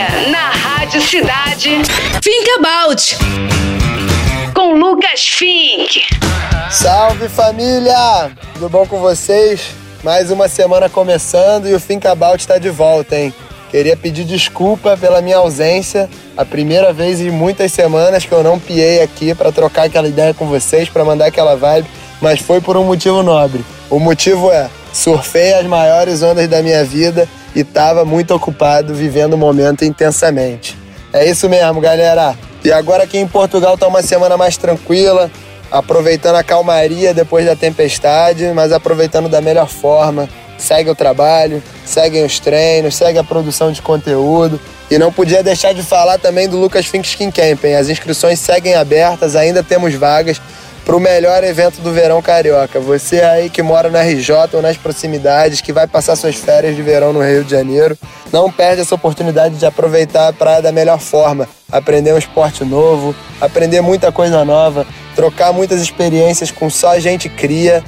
Agora, na Rádio Cidade, Think About. Com Lucas Fink. Salve família! Tudo bom com vocês? Mais uma semana começando e o Think About está de volta, hein? Queria pedir desculpa pela minha ausência. A primeira vez em muitas semanas que eu não piei aqui para trocar aquela ideia com vocês, para mandar aquela vibe, mas foi por um motivo nobre. O motivo é: surfei as maiores ondas da minha vida e estava muito ocupado vivendo o momento intensamente. É isso mesmo, galera. E agora aqui em Portugal tá uma semana mais tranquila, aproveitando a calmaria depois da tempestade, mas aproveitando da melhor forma. Segue o trabalho, seguem os treinos, segue a produção de conteúdo. E não podia deixar de falar também do Lucas Fink Skin Camping. As inscrições seguem abertas, ainda temos vagas para o melhor evento do verão carioca. Você aí que mora na RJ ou nas proximidades, que vai passar suas férias de verão no Rio de Janeiro, não perde essa oportunidade de aproveitar a praia da melhor forma, aprender um esporte novo, aprender muita coisa nova, trocar muitas experiências com só gente cria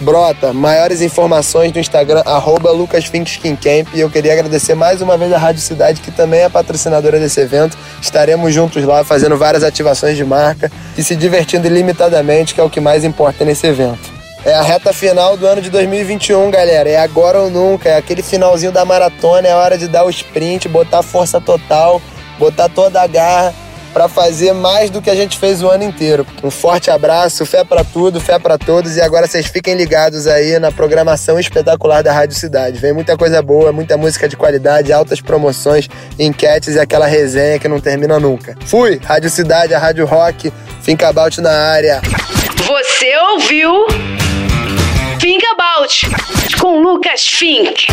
Brota, maiores informações no Instagram, arroba lucasfinkskincamp. E eu queria agradecer mais uma vez a Rádio Cidade, que também é patrocinadora desse evento. Estaremos juntos lá fazendo várias ativações de marca e se divertindo ilimitadamente, que é o que mais importa nesse evento. É a reta final do ano de 2021, galera. É agora ou nunca. É aquele finalzinho da maratona. É hora de dar o sprint, botar força total, botar toda a garra para fazer mais do que a gente fez o ano inteiro. Um forte abraço, fé para tudo, fé para todos e agora vocês fiquem ligados aí na programação espetacular da Rádio Cidade. Vem muita coisa boa, muita música de qualidade, altas promoções, enquetes e aquela resenha que não termina nunca. Fui, Rádio Cidade, a Rádio Rock, Finca About na área. Você ouviu? Think About com Lucas Fink.